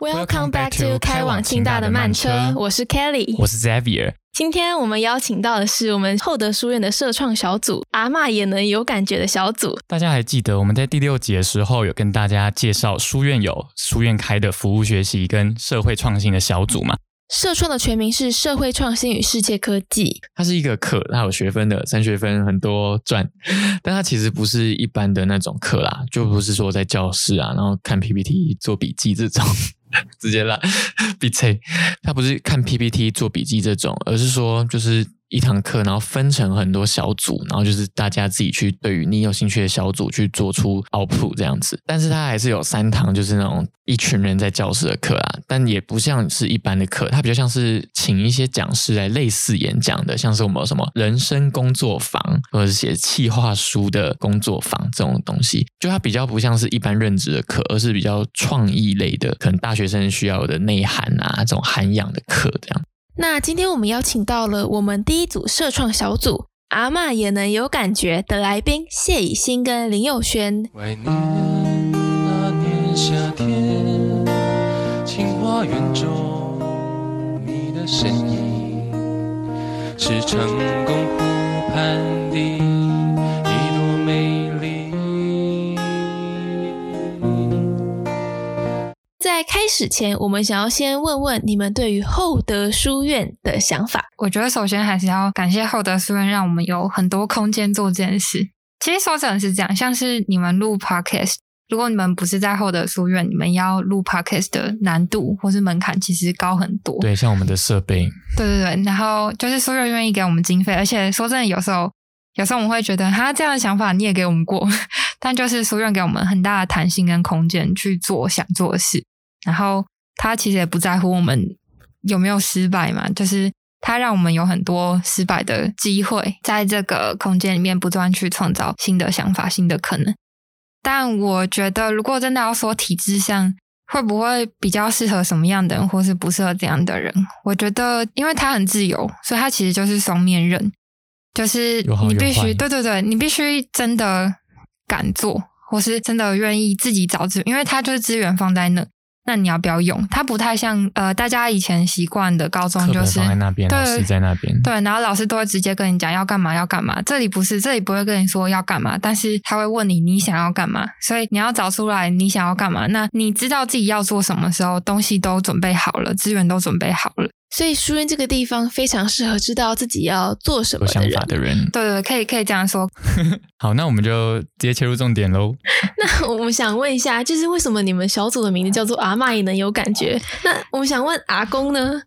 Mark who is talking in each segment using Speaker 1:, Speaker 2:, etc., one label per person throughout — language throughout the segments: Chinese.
Speaker 1: Welcome back to 开往清大的慢车，我是 Kelly，
Speaker 2: 我是 Xavier。
Speaker 1: 今天我们邀请到的是我们厚德书院的社创小组，阿嬷也能有感觉的小组。
Speaker 2: 大家还记得我们在第六集的时候有跟大家介绍书院有书院开的服务学习跟社会创新的小组吗？
Speaker 1: 社创的全名是社会创新与世界科技，
Speaker 3: 它是一个课，它有学分的，三学分很多赚，但它其实不是一般的那种课啦，就不是说在教室啊，然后看 PPT 做笔记这种，直接来笔记，它不是看 PPT 做笔记这种，而是说就是。一堂课，然后分成很多小组，然后就是大家自己去对于你有兴趣的小组去做出 output 这样子。但是它还是有三堂，就是那种一群人在教室的课啊，但也不像是一般的课，它比较像是请一些讲师来类似演讲的，像是我们什么人生工作坊，或者是写企划书的工作坊这种东西。就它比较不像是一般任职的课，而是比较创意类的，可能大学生需要的内涵啊，这种涵养的课这样。
Speaker 1: 那今天我们邀请到了我们第一组社创小组，阿嬷也能有感觉的来宾谢以欣跟林佑轩。怀念那年夏天，清华园中你的身影，是成功在开始前，我们想要先问问你们对于厚德书院的想法。
Speaker 4: 我觉得首先还是要感谢厚德书院，让我们有很多空间做这件事。其实说真的是这样，像是你们录 podcast，如果你们不是在厚德书院，你们要录 podcast 的难度或是门槛其实高很多。
Speaker 2: 对，像我们的设备，
Speaker 4: 对对对，然后就是书院愿意给我们经费，而且说真的，有时候有时候我们会觉得，他这样的想法你也给我们过，但就是书院给我们很大的弹性跟空间去做想做的事。然后他其实也不在乎我们有没有失败嘛，就是他让我们有很多失败的机会，在这个空间里面不断去创造新的想法、新的可能。但我觉得，如果真的要说体制上会不会比较适合什么样的人，或是不适合怎样的人，我觉得，因为他很自由，所以他其实就是双面刃，就是你必须对对对，你必须真的敢做，或是真的愿意自己找资源，因为他就是资源放在那。那你要不要用？它不太像呃，大家以前习惯的高中就是
Speaker 2: 在那边，老师在那边，
Speaker 4: 对，然后老师都会直接跟你讲要干嘛要干嘛。这里不是，这里不会跟你说要干嘛，但是他会问你你想要干嘛，所以你要找出来你想要干嘛。那你知道自己要做什么时候，东西都准备好了，资源都准备好了。
Speaker 1: 所以书院这个地方非常适合知道自己要做什么
Speaker 2: 的人。
Speaker 4: 对对，可以可以这样说。
Speaker 2: 好，那我们就直接切入重点喽。
Speaker 1: 那我们想问一下，就是为什么你们小组的名字叫做阿妈也能有感觉？那我们想问阿公呢？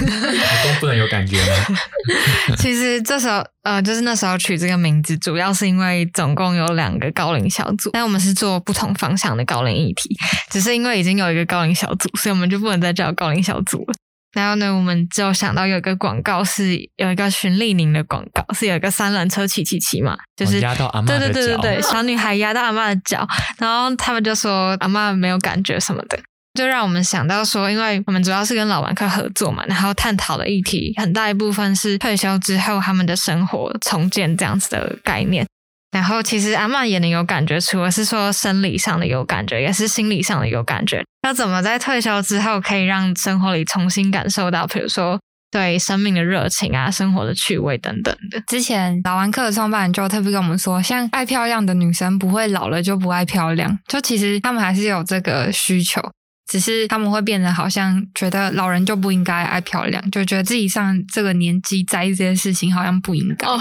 Speaker 2: 阿公不能有感觉吗？
Speaker 4: 其实这时候呃，就是那时候取这个名字，主要是因为总共有两个高龄小组，但我们是做不同方向的高龄议题，只是因为已经有一个高龄小组，所以我们就不能再叫高龄小组了。然后呢，我们就想到有一个广告是有一个循丽宁的广告，是有一个三轮车骑骑骑嘛，就是
Speaker 2: 压到阿妈
Speaker 4: 的脚，对对对对对，小女孩压到阿妈的脚，然后他们就说阿妈没有感觉什么的，就让我们想到说，因为我们主要是跟老玩客合作嘛，然后探讨的议题很大一部分是退休之后他们的生活重建这样子的概念。然后其实阿妈也能有感觉，除了是说生理上的有感觉，也是心理上的有感觉。要怎么在退休之后可以让生活里重新感受到，比如说对生命的热情啊、生活的趣味等等的？之前老玩客的创办人就特别跟我们说，像爱漂亮的女生不会老了就不爱漂亮，就其实他们还是有这个需求。只是他们会变得好像觉得老人就不应该爱漂亮，就觉得自己上这个年纪在意这件事情好像不应该。哦，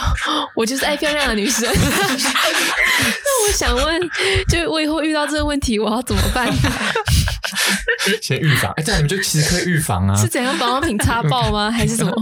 Speaker 1: 我就是爱漂亮的女生。那我想问，就我以后遇到这个问题，我要怎么办？
Speaker 2: 先预防，哎，这样你们就其实可以预防啊。
Speaker 1: 是怎样保养品擦爆吗？还是什么？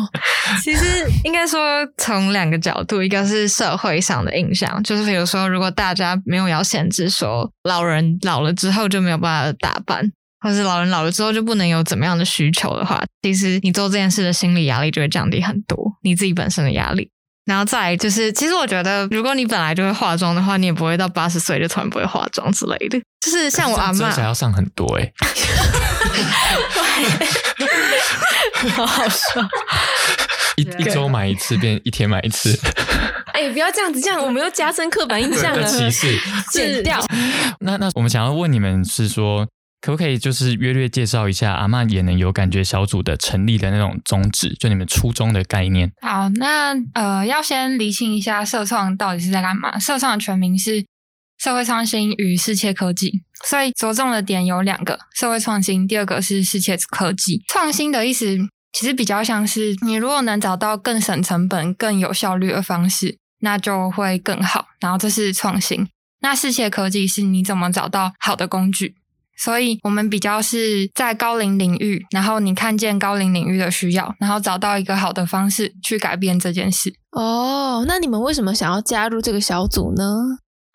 Speaker 4: 其实应该说从两个角度，一个是社会上的印象，就是比如说，如果大家没有要限制说老人老了之后就没有办法打扮。或是老人老了之后就不能有怎么样的需求的话，其实你做这件事的心理压力就会降低很多，你自己本身的压力。然后再就是，其实我觉得，如果你本来就会化妆的话，你也不会到八十岁就突然不会化妆之类的。就是像我阿妈，
Speaker 2: 还要上很多哎，
Speaker 1: 好好笑。
Speaker 2: 一一周买一次变一天买一次。
Speaker 1: 哎，不要这样子，这样我们又加深刻板印象了。
Speaker 2: 歧视，
Speaker 1: 剪掉。
Speaker 2: 那那我们想要问你们是说。可不可以就是约略介绍一下阿曼也能有感觉小组的成立的那种宗旨，就你们初衷的概念？
Speaker 4: 好，那呃，要先厘清一下社创到底是在干嘛。社创的全名是社会创新与世界科技，所以着重的点有两个：社会创新，第二个是世界科技。创新的意思其实比较像是你如果能找到更省成本、更有效率的方式，那就会更好。然后这是创新。那世界科技是你怎么找到好的工具？所以我们比较是在高龄领域，然后你看见高龄领域的需要，然后找到一个好的方式去改变这件事。
Speaker 1: 哦，那你们为什么想要加入这个小组呢？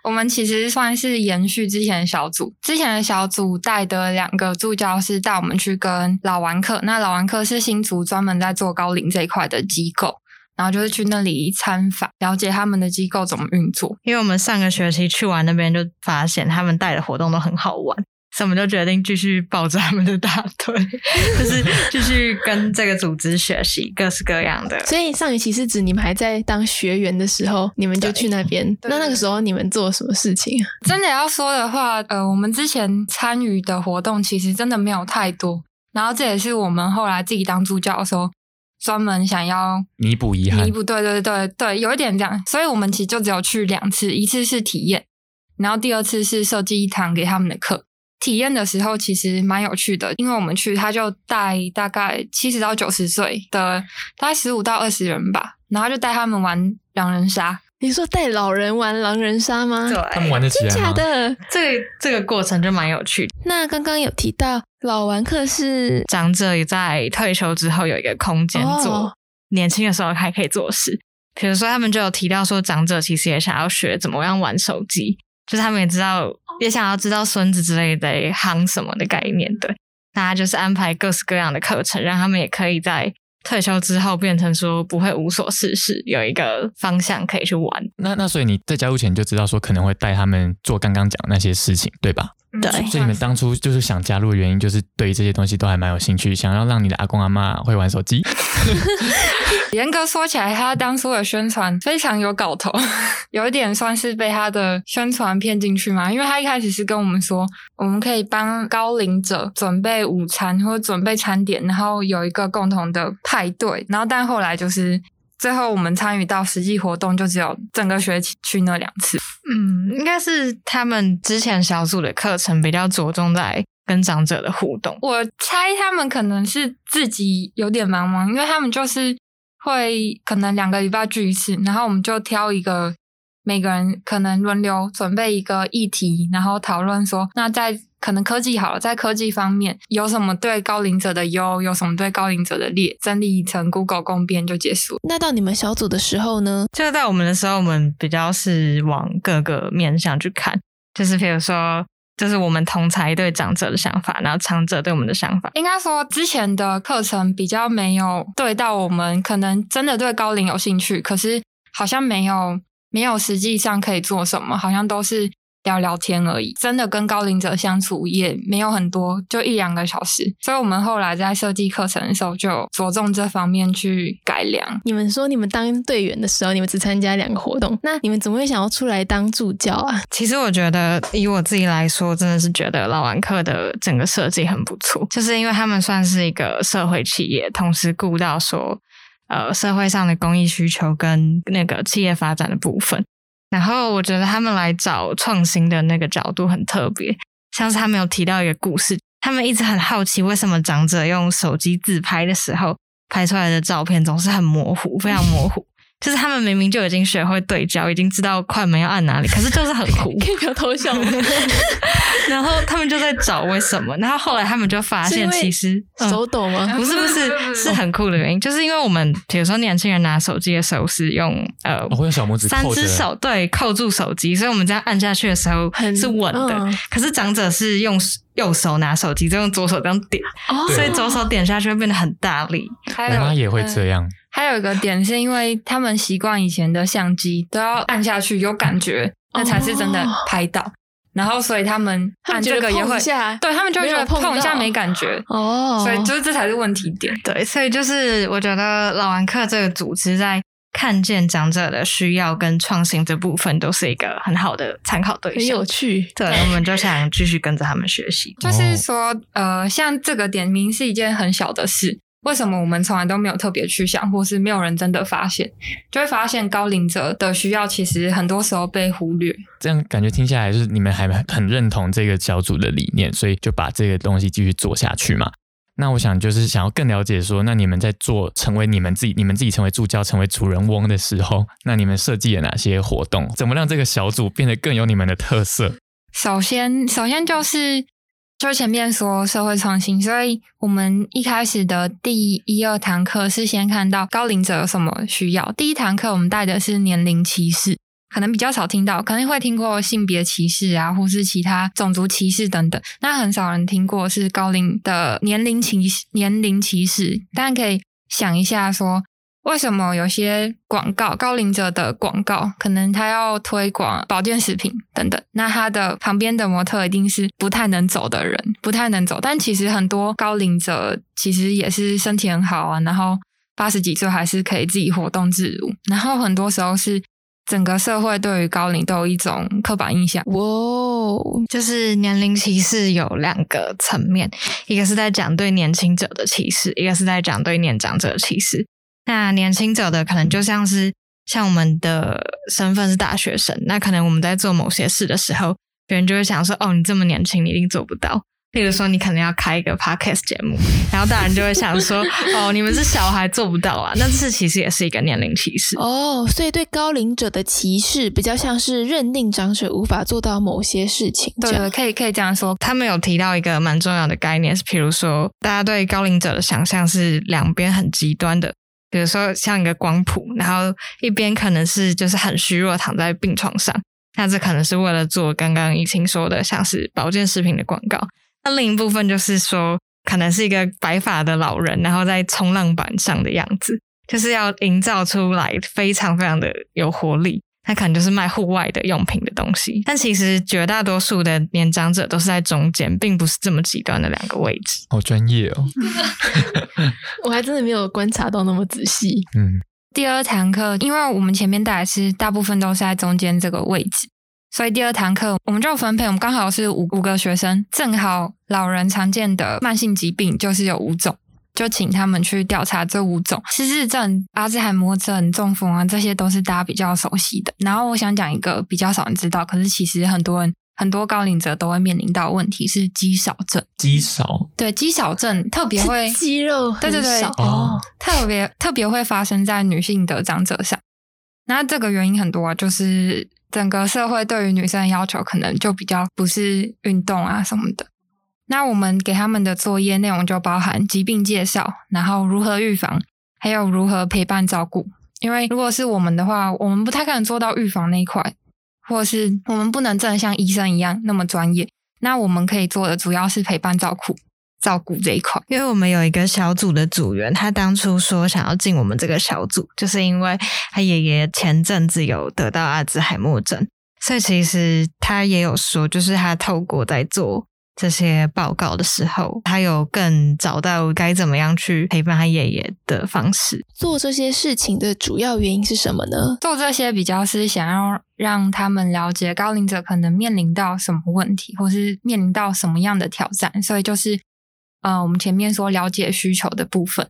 Speaker 4: 我们其实算是延续之前的小组，之前的小组带的两个助教是带我们去跟老玩客，那老玩客是新竹专门在做高龄这一块的机构，然后就是去那里参访，了解他们的机构怎么运作。
Speaker 5: 因为我们上个学期去完那边，就发现他们带的活动都很好玩。所以我们就决定继续抱着他们的大腿，就是继续跟这个组织学习各式各样的。
Speaker 1: 所以上一期是指你们还在当学员的时候，你们就去那边。那那个时候你们做什么事情？
Speaker 4: 真的要说的话，呃，我们之前参与的活动其实真的没有太多。然后这也是我们后来自己当助教的时候，专门想要
Speaker 2: 弥补遗憾。
Speaker 4: 弥补，对对对对，有一点这样。所以我们其实就只有去两次，一次是体验，然后第二次是设计一堂给他们的课。体验的时候其实蛮有趣的，因为我们去他就带大概七十到九十岁的，大概十五到二十人吧，然后就带他们玩狼人杀。
Speaker 1: 你说带老人玩狼人杀吗？
Speaker 5: 对，
Speaker 2: 他们玩得起来
Speaker 1: 假的，
Speaker 5: 这这个过程就蛮有趣。
Speaker 1: 那刚刚有提到老玩客是
Speaker 5: 长者也在退休之后有一个空间做，年轻的时候还可以做事。比如说他们就有提到说，长者其实也想要学怎么样玩手机。就是他们也知道，也想要知道孙子之类的行什么的概念，对，大家就是安排各式各样的课程，让他们也可以在退休之后变成说不会无所事事，有一个方向可以去玩。
Speaker 2: 那那所以你在加入前就知道说可能会带他们做刚刚讲那些事情，对吧？
Speaker 5: 对。
Speaker 2: 所以你们当初就是想加入的原因，就是对于这些东西都还蛮有兴趣，想要让你的阿公阿妈会玩手机。
Speaker 4: 严格说起来，他当初的宣传非常有搞头，有一点算是被他的宣传骗进去嘛。因为他一开始是跟我们说，我们可以帮高龄者准备午餐或者准备餐点，然后有一个共同的派对。然后但后来就是最后我们参与到实际活动，就只有整个学期去那两次。
Speaker 5: 嗯，应该是他们之前小组的课程比较着重在跟长者的互动。
Speaker 4: 我猜他们可能是自己有点忙忙，因为他们就是。会可能两个礼拜聚一次，然后我们就挑一个每个人可能轮流准备一个议题，然后讨论说，那在可能科技好了，在科技方面有什么对高龄者的优，有什么对高龄者的劣，整理成 Google 公编就结束。
Speaker 1: 那到你们小组的时候呢？
Speaker 5: 就在我们的时候，我们比较是往各个面向去看，就是比如说。就是我们同才对长者的想法，然后长者对我们的想法。
Speaker 4: 应该说，之前的课程比较没有对到我们，可能真的对高龄有兴趣，可是好像没有没有实际上可以做什么，好像都是。聊聊天而已，真的跟高龄者相处也没有很多，就一两个小时。所以我们后来在设计课程的时候，就着重这方面去改良。
Speaker 1: 你们说你们当队员的时候，你们只参加两个活动，那你们怎么会想要出来当助教啊？
Speaker 5: 其实我觉得，以我自己来说，真的是觉得老玩客的整个设计很不错，就是因为他们算是一个社会企业，同时顾到说，呃，社会上的公益需求跟那个企业发展的部分。然后我觉得他们来找创新的那个角度很特别，像是他们有提到一个故事，他们一直很好奇为什么长者用手机自拍的时候拍出来的照片总是很模糊，非常模糊。就是他们明明就已经学会对焦，已经知道快门要按哪里，可是就是很糊。
Speaker 1: 可以不要偷笑吗？
Speaker 5: 然后他们就在找为什么，然后后来他们就发现，其实
Speaker 1: 手抖吗？
Speaker 5: 不是不是，是很酷的原因，就是因为我们比如说年轻人拿手机的时候是用呃，我
Speaker 2: 会用小拇指
Speaker 5: 三只手对扣住手机，所以我们这样按下去的时候是稳的。可是长者是用右手拿手机，再用左手这样点，所以左手点下去会变得很大力。
Speaker 2: 我妈也会这样。
Speaker 4: 还有一个点是因为他们习惯以前的相机都要按下去有感觉，那才是真的拍到。然后所以他们按这个也会，对他们就觉得碰一下没感觉哦。所以就是这才是问题点。
Speaker 5: 对，所以就是我觉得老玩客这个组织在看见长者的需要跟创新这部分，都是一个很好的参考对
Speaker 1: 很
Speaker 5: 象。
Speaker 1: 有趣。
Speaker 5: 对，我们就想继续跟着他们学习。
Speaker 4: 就是说，呃，像这个点名是一件很小的事，为什么我们从来都没有特别去想，或是没有人真的发现，就会发现高龄者的需要其实很多时候被忽略。
Speaker 2: 这样感觉听下来，就是你们还很认同这个小组的理念，所以就把这个东西继续做下去嘛。那我想就是想要更了解说，那你们在做成为你们自己，你们自己成为助教、成为主人翁的时候，那你们设计了哪些活动？怎么让这个小组变得更有你们的特色？
Speaker 4: 首先，首先就是就前面说社会创新，所以我们一开始的第一二堂课是先看到高龄者有什么需要。第一堂课我们带的是年龄歧视，可能比较少听到，可能会听过性别歧视啊，或是其他种族歧视等等。那很少人听过是高龄的年龄歧视年龄歧视，大家可以想一下说。为什么有些广告高龄者的广告，可能他要推广保健食品等等，那他的旁边的模特一定是不太能走的人，不太能走。但其实很多高龄者其实也是身体很好啊，然后八十几岁还是可以自己活动自如。然后很多时候是整个社会对于高龄都有一种刻板印象。
Speaker 1: 哇哦，
Speaker 5: 就是年龄歧视有两个层面，一个是在讲对年轻者的歧视，一个是在讲对年长者的歧视。那年轻者的可能就像是像我们的身份是大学生，那可能我们在做某些事的时候，别人就会想说：“哦，你这么年轻，你一定做不到。”例如说，你可能要开一个 podcast 节目，然后大人就会想说：“哦，你们是小孩，做不到啊。”那这其实也是一个年龄歧视。
Speaker 1: 哦，所以对高龄者的歧视比较像是认定长者无法做到某些事情。
Speaker 4: 对对，可以可以这样说。
Speaker 5: 他们有提到一个蛮重要的概念，是比如说，大家对高龄者的想象是两边很极端的。比如说像一个光谱，然后一边可能是就是很虚弱躺在病床上，那这可能是为了做刚刚怡清说的像是保健食品的广告。那另一部分就是说，可能是一个白发的老人，然后在冲浪板上的样子，就是要营造出来非常非常的有活力。他可能就是卖户外的用品的东西，但其实绝大多数的年长者都是在中间，并不是这么极端的两个位置。
Speaker 2: 好专业哦！
Speaker 1: 我还真的没有观察到那么仔细。
Speaker 2: 嗯，
Speaker 4: 第二堂课，因为我们前面带的是大部分都是在中间这个位置，所以第二堂课我们就分配，我们刚好是五五个学生，正好老人常见的慢性疾病就是有五种。就请他们去调查这五种失智症、阿兹海默症、中风啊，这些都是大家比较熟悉的。然后我想讲一个比较少人知道，可是其实很多人很多高龄者都会面临到问题，是肌少症。
Speaker 2: 肌少
Speaker 4: 对肌少症特别会
Speaker 1: 肌肉
Speaker 4: 对对对
Speaker 1: 哦，
Speaker 4: 特别特别会发生在女性的长者上。那这个原因很多啊，就是整个社会对于女生的要求可能就比较不是运动啊什么的。那我们给他们的作业内容就包含疾病介绍，然后如何预防，还有如何陪伴照顾。因为如果是我们的话，我们不太可能做到预防那一块，或是我们不能真的像医生一样那么专业。那我们可以做的主要是陪伴照顾、照顾这一块。
Speaker 5: 因为我们有一个小组的组员，他当初说想要进我们这个小组，就是因为他爷爷前阵子有得到阿兹海默症，所以其实他也有说，就是他透过在做。这些报告的时候，他有更找到该怎么样去陪伴他爷爷的方式。
Speaker 1: 做这些事情的主要原因是什么呢？
Speaker 4: 做这些比较是想要让他们了解高龄者可能面临到什么问题，或是面临到什么样的挑战。所以就是，呃，我们前面说了解需求的部分，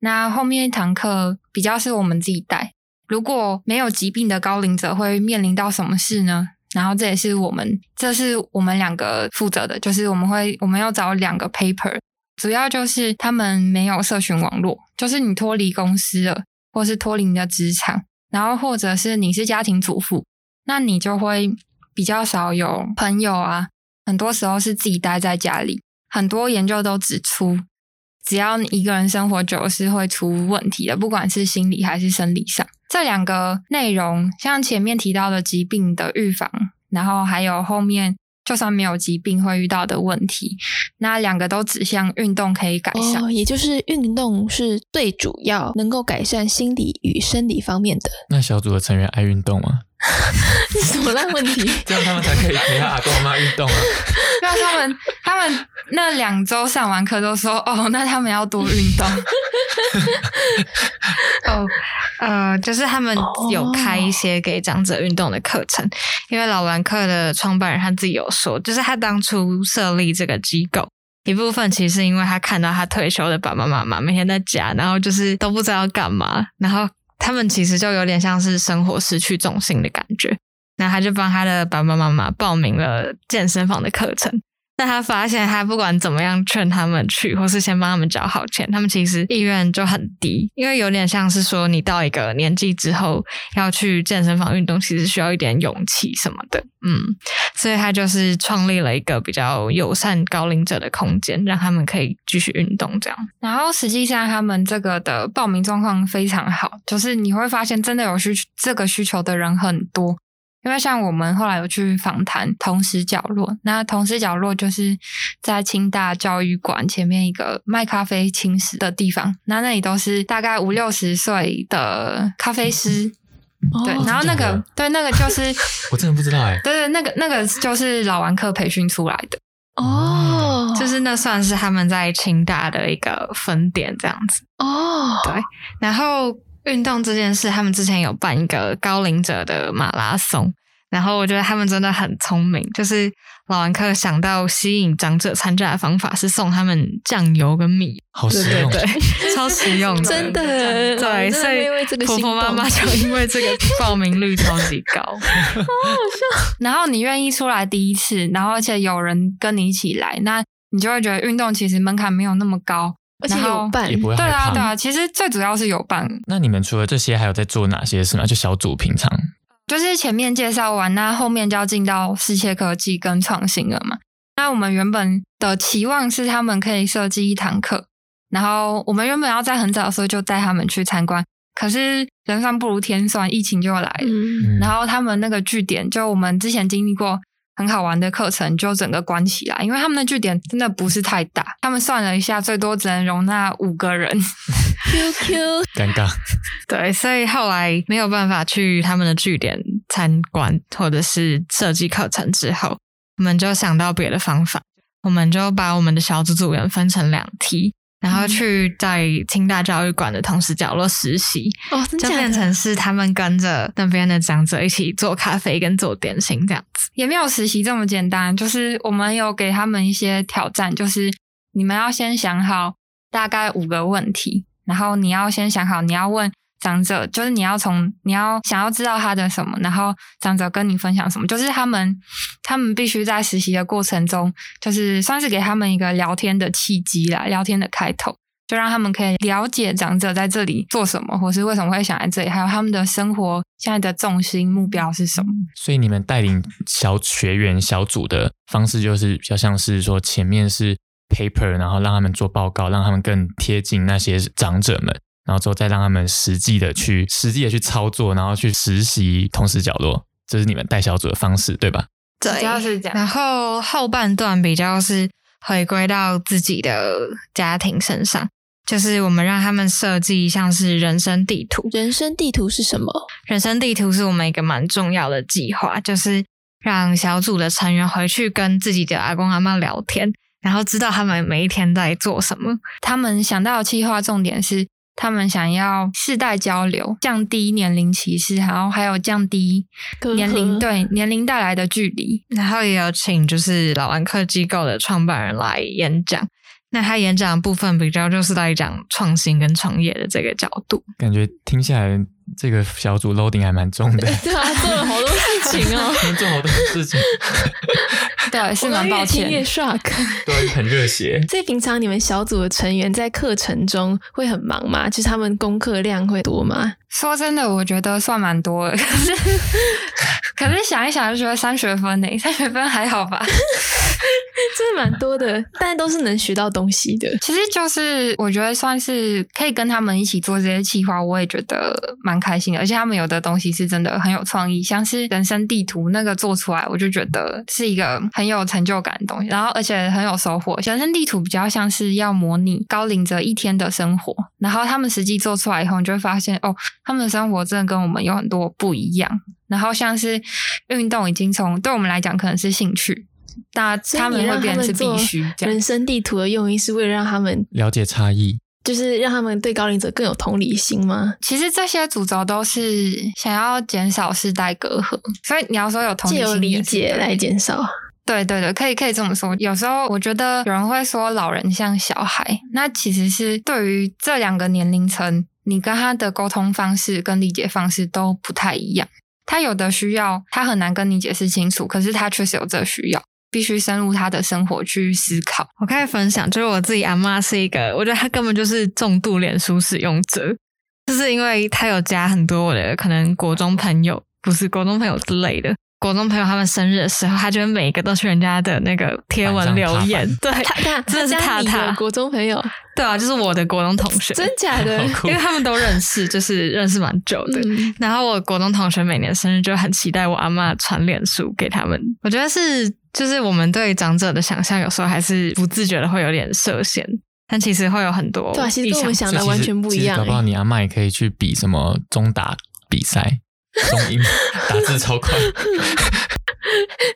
Speaker 4: 那后面一堂课比较是我们自己带。如果没有疾病的高龄者会面临到什么事呢？然后这也是我们，这是我们两个负责的，就是我们会，我们要找两个 paper，主要就是他们没有社群网络，就是你脱离公司了，或是脱离你的职场，然后或者是你是家庭主妇，那你就会比较少有朋友啊，很多时候是自己待在家里，很多研究都指出，只要你一个人生活久是会出问题的，不管是心理还是生理上。这两个内容，像前面提到的疾病的预防，然后还有后面就算没有疾病会遇到的问题，那两个都指向运动可以改善。
Speaker 1: 哦，也就是运动是最主要能够改善心理与生理方面的。
Speaker 2: 那小组的成员爱运动吗？
Speaker 1: 什么烂问题？
Speaker 3: 这样他们才可以陪他阿公阿妈运动啊。
Speaker 4: 因为他们他们那两周上完课都说哦，那他们要多运动。
Speaker 5: 哦，呃，就是他们有开一些给长者运动的课程，因为老玩课的创办人他自己有说，就是他当初设立这个机构，一部分其实是因为他看到他退休的爸爸妈妈每天在家，然后就是都不知道要干嘛，然后他们其实就有点像是生活失去重心的感觉，那他就帮他的爸爸妈妈报名了健身房的课程。但他发现，他不管怎么样劝他们去，或是先帮他们交好钱，他们其实意愿就很低，因为有点像是说，你到一个年纪之后要去健身房运动，其实需要一点勇气什么的。嗯，所以他就是创立了一个比较友善高龄者的空间，让他们可以继续运动这样。
Speaker 4: 然后实际上，他们这个的报名状况非常好，就是你会发现，真的有需这个需求的人很多。因为像我们后来有去访谈同时角落，那同时角落就是在清大教育馆前面一个卖咖啡轻食的地方，那那里都是大概五六十岁的咖啡师，对，然后那个对那个就是
Speaker 3: 我真的不知道哎，
Speaker 4: 对对，那个那个就是老玩客培训出来的
Speaker 1: 哦，
Speaker 5: 就是那算是他们在清大的一个分店这样子
Speaker 1: 哦，
Speaker 5: 对，然后。运动这件事，他们之前有办一个高龄者的马拉松，然后我觉得他们真的很聪明，就是老玩客想到吸引长者参加的方法是送他们酱油跟米，
Speaker 3: 好实用，
Speaker 5: 对，超 实用。
Speaker 1: 的，真的，
Speaker 5: 对，所以 婆婆妈妈就因为这个报名率超级高，好好
Speaker 1: 笑。
Speaker 4: 然后你愿意出来第一次，然后而且有人跟你一起来，那你就会觉得运动其实门槛没有那么高。
Speaker 1: 而且有伴，
Speaker 4: 对啊，对啊，其实最主要是有伴。
Speaker 2: 那你们除了这些，还有在做哪些事吗？就小组平常，
Speaker 4: 就是前面介绍完，那后面就要进到世界科技跟创新了嘛。那我们原本的期望是他们可以设计一堂课，然后我们原本要在很早的时候就带他们去参观，可是人算不如天算，疫情就来了，然后他们那个据点就我们之前经历过。很好玩的课程就整个关起来，因为他们的据点真的不是太大，他们算了一下，最多只能容纳五个人。
Speaker 1: Q Q，
Speaker 2: 尴尬。
Speaker 5: 对，所以后来没有办法去他们的据点参观，或者是设计课程之后，我们就想到别的方法，我们就把我们的小组组员分成两梯。然后去在清大教育馆的同时角落实习，
Speaker 1: 哦，
Speaker 5: 就变成是他们跟着那边的长者一起做咖啡跟做点心这样子，
Speaker 4: 也没有实习这么简单。就是我们有给他们一些挑战，就是你们要先想好大概五个问题，然后你要先想好你要问。长者就是你要从你要想要知道他的什么，然后长者跟你分享什么，就是他们他们必须在实习的过程中，就是算是给他们一个聊天的契机啦，聊天的开头，就让他们可以了解长者在这里做什么，或是为什么会想来这里，还有他们的生活现在的重心目标是什么。
Speaker 2: 所以你们带领小学员小组的方式，就是比较像是说前面是 paper，然后让他们做报告，让他们更贴近那些长者们。然后之后再让他们实际的去实际的去操作，然后去实习同时角落，这是你们带小组的方式，对吧？
Speaker 5: 对，
Speaker 4: 主要是这样。
Speaker 5: 然后后半段比较是回归到自己的家庭身上，就是我们让他们设计像是人生地图。
Speaker 1: 人生地图是什么？
Speaker 5: 人生地图是我们一个蛮重要的计划，就是让小组的成员回去跟自己的阿公阿妈聊天，然后知道他们每一天在做什么。
Speaker 4: 他们想到的计划重点是。他们想要世代交流，降低年龄歧视，然后还有降低年龄对 年龄带来的距离，
Speaker 5: 然后也有请就是老安克机构的创办人来演讲。那他演讲的部分比较就是在讲创新跟创业的这个角度，
Speaker 2: 感觉听下来这个小组 loading 还蛮重的，
Speaker 1: 情哦，能
Speaker 2: 做好多事情，
Speaker 4: 对，是蛮抱歉，
Speaker 1: 越 shock，
Speaker 3: 对，很热血。
Speaker 1: 所以平常你们小组的成员在课程中会很忙吗？就是他们功课量会多吗？
Speaker 4: 说真的，我觉得算蛮多的，可是可是想一想就觉得三学分呢，三学分还好吧。
Speaker 1: 真的蛮多的，但都是能学到东西的。
Speaker 4: 其实就是我觉得算是可以跟他们一起做这些计划，我也觉得蛮开心的。而且他们有的东西是真的很有创意，像是人生地图那个做出来，我就觉得是一个很有成就感的东西。然后而且很有收获。人生地图比较像是要模拟高龄者一天的生活，然后他们实际做出来以后，你就会发现哦，他们的生活真的跟我们有很多不一样。然后像是运动，已经从对我们来讲可能是兴趣。那他们会变成是必须。
Speaker 1: 人生地图的用意是为了让他们
Speaker 2: 了解差异，
Speaker 1: 就是让他们对高龄者更有同理心吗？
Speaker 4: 其实这些主轴都是想要减少世代隔阂，所以你要说有同理心、
Speaker 1: 理解来减少。
Speaker 4: 对对对，可以可以这么说。有时候我觉得有人会说老人像小孩，那其实是对于这两个年龄层，你跟他的沟通方式跟理解方式都不太一样。他有的需要，他很难跟你解释清楚，可是他确实有这需要。必须深入他的生活去思考。
Speaker 5: 我开始分享，就是我自己阿妈是一个，我觉得她根本就是重度脸书使用者，就是因为她有加很多我的可能国中朋友，不是国中朋友之类的。国中朋友他们生日的时候，他就每一个都去人家的那个贴文留言。对，真的是他他
Speaker 1: 国中朋友，
Speaker 5: 对啊，就是我的国中同学，
Speaker 1: 真假的，
Speaker 5: 因为他们都认识，就是认识蛮久的。然后我国中同学每年生日就很期待我阿妈传脸书给他们。我觉得是，就是我们对长者的想象有时候还是不自觉的会有点设限，但其实会有很多，
Speaker 1: 对，其实跟我们想的完全不一样。
Speaker 2: 搞不好你阿妈也可以去比什么中打比赛。中英 打字超快，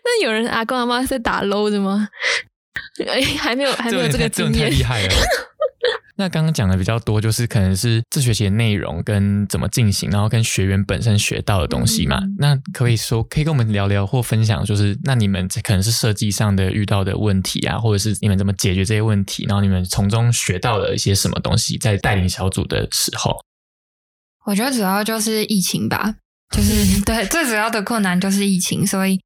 Speaker 1: 那有人阿公阿妈在打 low 的吗？哎，还没有，还没有这个经验，
Speaker 2: 太厉害了。那刚刚讲的比较多，就是可能是这学期的内容跟怎么进行，然后跟学员本身学到的东西嘛。那可以说，可以跟我们聊聊或分享，就是那你们可能是设计上的遇到的问题啊，或者是你们怎么解决这些问题，然后你们从中学到了一些什么东西，在带领小组的时候。
Speaker 4: 我觉得主要就是疫情吧。就是 对，最主要的困难就是疫情，所以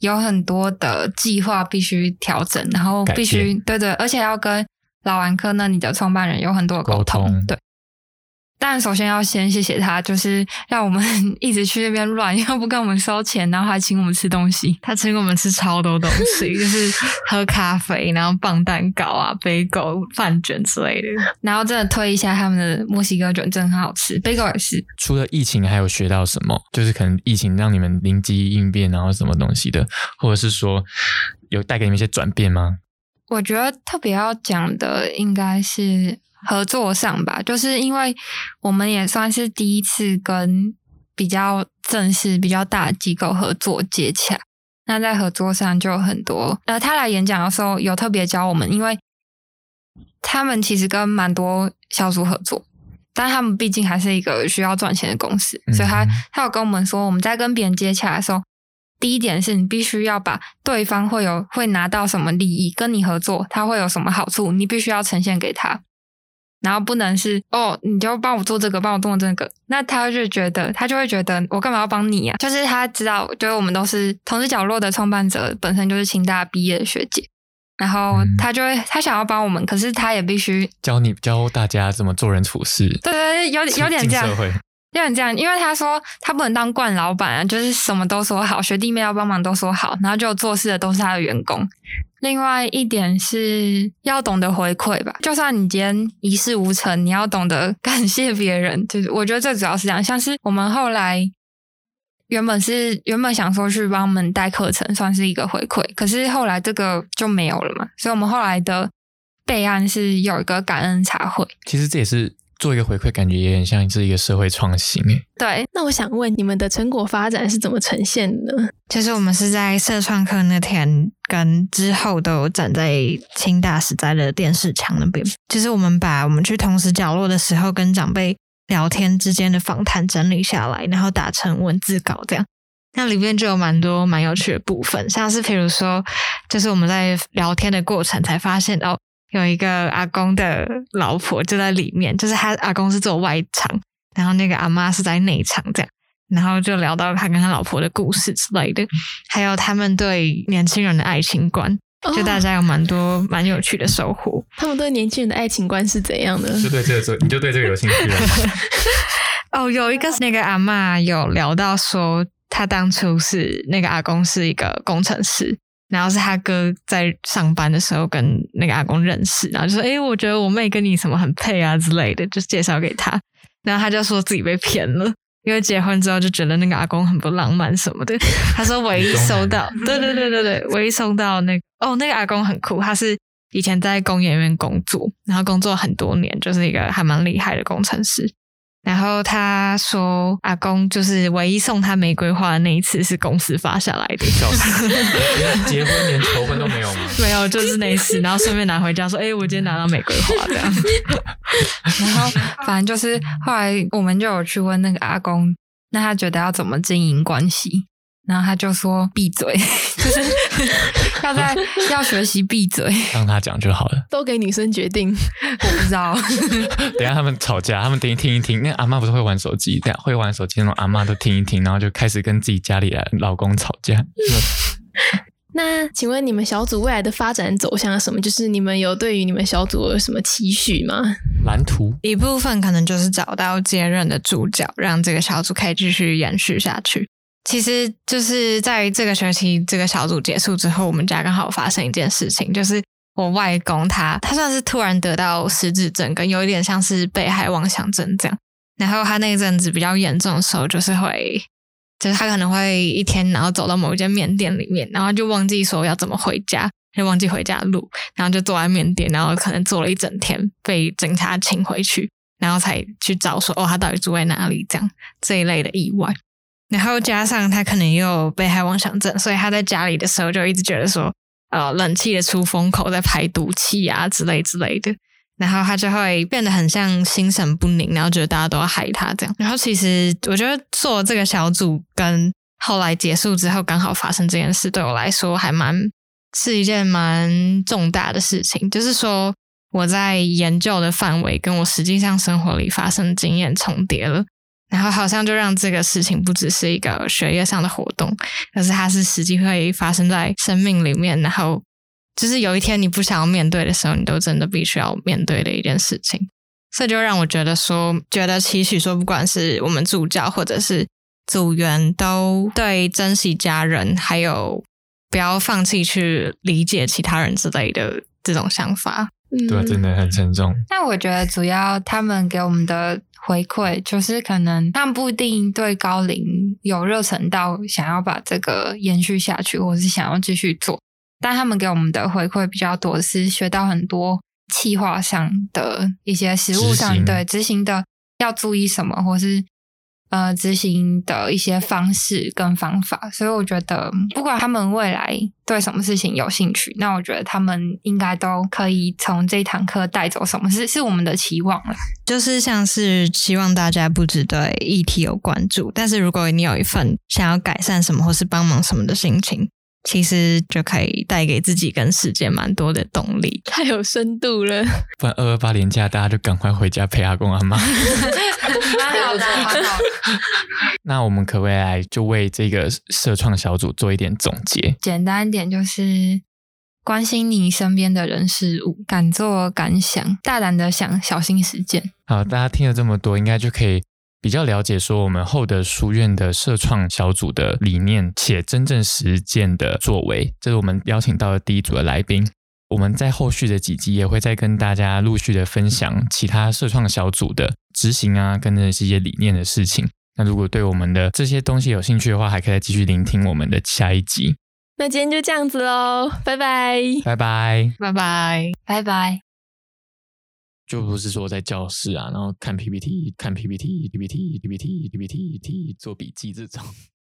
Speaker 4: 有很多的计划必须调整，然后必须对对，而且要跟老玩客那里的创办人有很多的沟通，对。但首先要先谢谢他，就是让我们一直去那边乱，又不跟我们收钱，然后还请我们吃东西。
Speaker 5: 他请我们吃超多东西，就是喝咖啡，然后棒蛋糕啊、杯狗、饭卷之类的。
Speaker 4: 然后真的推一下他们的墨西哥卷，真的很好吃。杯狗也是。
Speaker 2: 除了疫情，还有学到什么？就是可能疫情让你们灵机应变，然后什么东西的，或者是说有带给你们一些转变吗？
Speaker 4: 我觉得特别要讲的应该是。合作上吧，就是因为我们也算是第一次跟比较正式、比较大的机构合作接洽。那在合作上就有很多，呃，他来演讲的时候有特别教我们，因为他们其实跟蛮多小组合作，但他们毕竟还是一个需要赚钱的公司，所以他他有跟我们说，我们在跟别人接洽的时候，第一点是你必须要把对方会有会拿到什么利益，跟你合作他会有什么好处，你必须要呈现给他。然后不能是哦，你就帮我做这个，帮我做这个，那他就觉得他就会觉得我干嘛要帮你啊？就是他知道，就是我们都是同时角落的创办者，本身就是清大毕业的学姐，然后他就会他想要帮我们，可是他也必须
Speaker 2: 教你教大家怎么做人处事。
Speaker 4: 对对，有有点这样，有点这样，因为他说他不能当惯老板啊，就是什么都说好，学弟妹要帮忙都说好，然后就做事的都是他的员工。另外一点是要懂得回馈吧，就算你今天一事无成，你要懂得感谢别人。就是我觉得最主要是这样，像是我们后来原本是原本想说去帮我们带课程，算是一个回馈，可是后来这个就没有了嘛，所以我们后来的备案是有一个感恩茶会。
Speaker 2: 其实这也是。做一个回馈，感觉也很像是一个社会创新诶。
Speaker 4: 对，
Speaker 1: 那我想问，你们的成果发展是怎么呈现的？
Speaker 5: 其实我们是在社创课那天跟之后都有站在清大时代的电视墙那边。就是我们把我们去同时角落的时候跟长辈聊天之间的访谈整理下来，然后打成文字稿，这样。那里面就有蛮多蛮有趣的部分，像是比如说，就是我们在聊天的过程才发现哦。有一个阿公的老婆就在里面，就是他阿公是做外场，然后那个阿妈是在内场这样，然后就聊到他跟他老婆的故事之类的，还有他们对年轻人的爱情观，就大家有蛮多蛮有趣的收获。
Speaker 1: 他们对年轻人的爱情观是怎样的？
Speaker 2: 就对这个，你就对这个有兴趣了。
Speaker 5: 哦，有一个那个阿妈有聊到说，他当初是那个阿公是一个工程师。然后是他哥在上班的时候跟那个阿公认识，然后就说：“哎，我觉得我妹跟你什么很配啊之类的，就介绍给他。”然后他就说自己被骗了，因为结婚之后就觉得那个阿公很不浪漫什么的。他说唯一收到，对对对对对，唯一收到那个哦，那个阿公很酷，他是以前在工研院工作，然后工作很多年，就是一个还蛮厉害的工程师。然后他说，阿公就是唯一送他玫瑰花的那一次是公司发下来的。
Speaker 2: 结婚连求婚都没有吗？
Speaker 5: 没有，就是那一次，然后顺便拿回家说：“哎，我今天拿到玫瑰花。”这样。
Speaker 4: 然后反正就是后来我们就有去问那个阿公，那他觉得要怎么经营关系？然后他就说：“闭嘴，就是 要在要学习闭嘴，
Speaker 2: 让他讲就好了，
Speaker 1: 都给女生决定。”
Speaker 4: 我不知道。
Speaker 2: 等下他们吵架，他们听听一听。那阿妈不是会玩手机，会玩手机那种阿妈都听一听，然后就开始跟自己家里的老公吵架。
Speaker 1: 那请问你们小组未来的发展走向是什么？就是你们有对于你们小组有什么期许吗？
Speaker 2: 蓝图
Speaker 5: 一部分可能就是找到接任的主角，让这个小组可以继续延续下去。其实就是在这个学期这个小组结束之后，我们家刚好发生一件事情，就是我外公他他算是突然得到失智症，跟有一点像是被害妄想症这样。然后他那一阵子比较严重的时候，就是会，就是他可能会一天然后走到某一间面店里面，然后就忘记说要怎么回家，就忘记回家的路，然后就坐在面店，然后可能坐了一整天，被警察请回去，然后才去找说哦他到底住在哪里这样这一类的意外。然后加上他可能又有被害妄想症，所以他在家里的时候就一直觉得说，呃，冷气的出风口在排毒气啊之类之类的，然后他就会变得很像心神不宁，然后觉得大家都要害他这样。然后其实我觉得做这个小组跟后来结束之后刚好发生这件事，对我来说还蛮是一件蛮重大的事情，就是说我在研究的范围跟我实际上生活里发生经验重叠了。然后好像就让这个事情不只是一个学业上的活动，而是它是实际会发生在生命里面。然后就是有一天你不想要面对的时候，你都真的必须要面对的一件事情。这就让我觉得说，觉得期许说，不管是我们助教或者是组员，都对珍惜家人，还有不要放弃去理解其他人之类的这种想法。
Speaker 2: 对，真的很沉重。
Speaker 4: 但我觉得主要他们给我们的。回馈就是可能他们不一定对高龄有热忱到想要把这个延续下去，或是想要继续做，但他们给我们的回馈比较多，是学到很多企划上的一些实物上对执行的要注意什么，或是。呃，执行的一些方式跟方法，所以我觉得，不管他们未来对什么事情有兴趣，那我觉得他们应该都可以从这堂课带走什么，是是我们的期望了。
Speaker 5: 就是像是希望大家不只对议题有关注，但是如果你有一份想要改善什么或是帮忙什么的心情。其实就可以带给自己跟世界蛮多的动力，
Speaker 1: 太有深度了。
Speaker 2: 不然二二八年假，大家就赶快回家陪阿公阿妈。
Speaker 4: 蛮好的，蛮好。
Speaker 2: 那我们可不可以来就为这个社创小组做一点总结？
Speaker 4: 简单一点，就是关心你身边的人事物，敢做敢想，大胆的想，小心实践。
Speaker 2: 好，大家听了这么多，应该就可以。比较了解说我们厚德书院的社创小组的理念，且真正实践的作为，这是我们邀请到的第一组的来宾。我们在后续的几集也会再跟大家陆续的分享其他社创小组的执行啊，跟这些理念的事情。那如果对我们的这些东西有兴趣的话，还可以再继续聆听我们的下一集。
Speaker 1: 那今天就这样子喽，拜拜，
Speaker 2: 拜拜，
Speaker 5: 拜拜，
Speaker 4: 拜拜。
Speaker 2: 就不是说在教室啊，然后看 PPT、看 PPT、PPT、PPT、PPT、做笔记这种。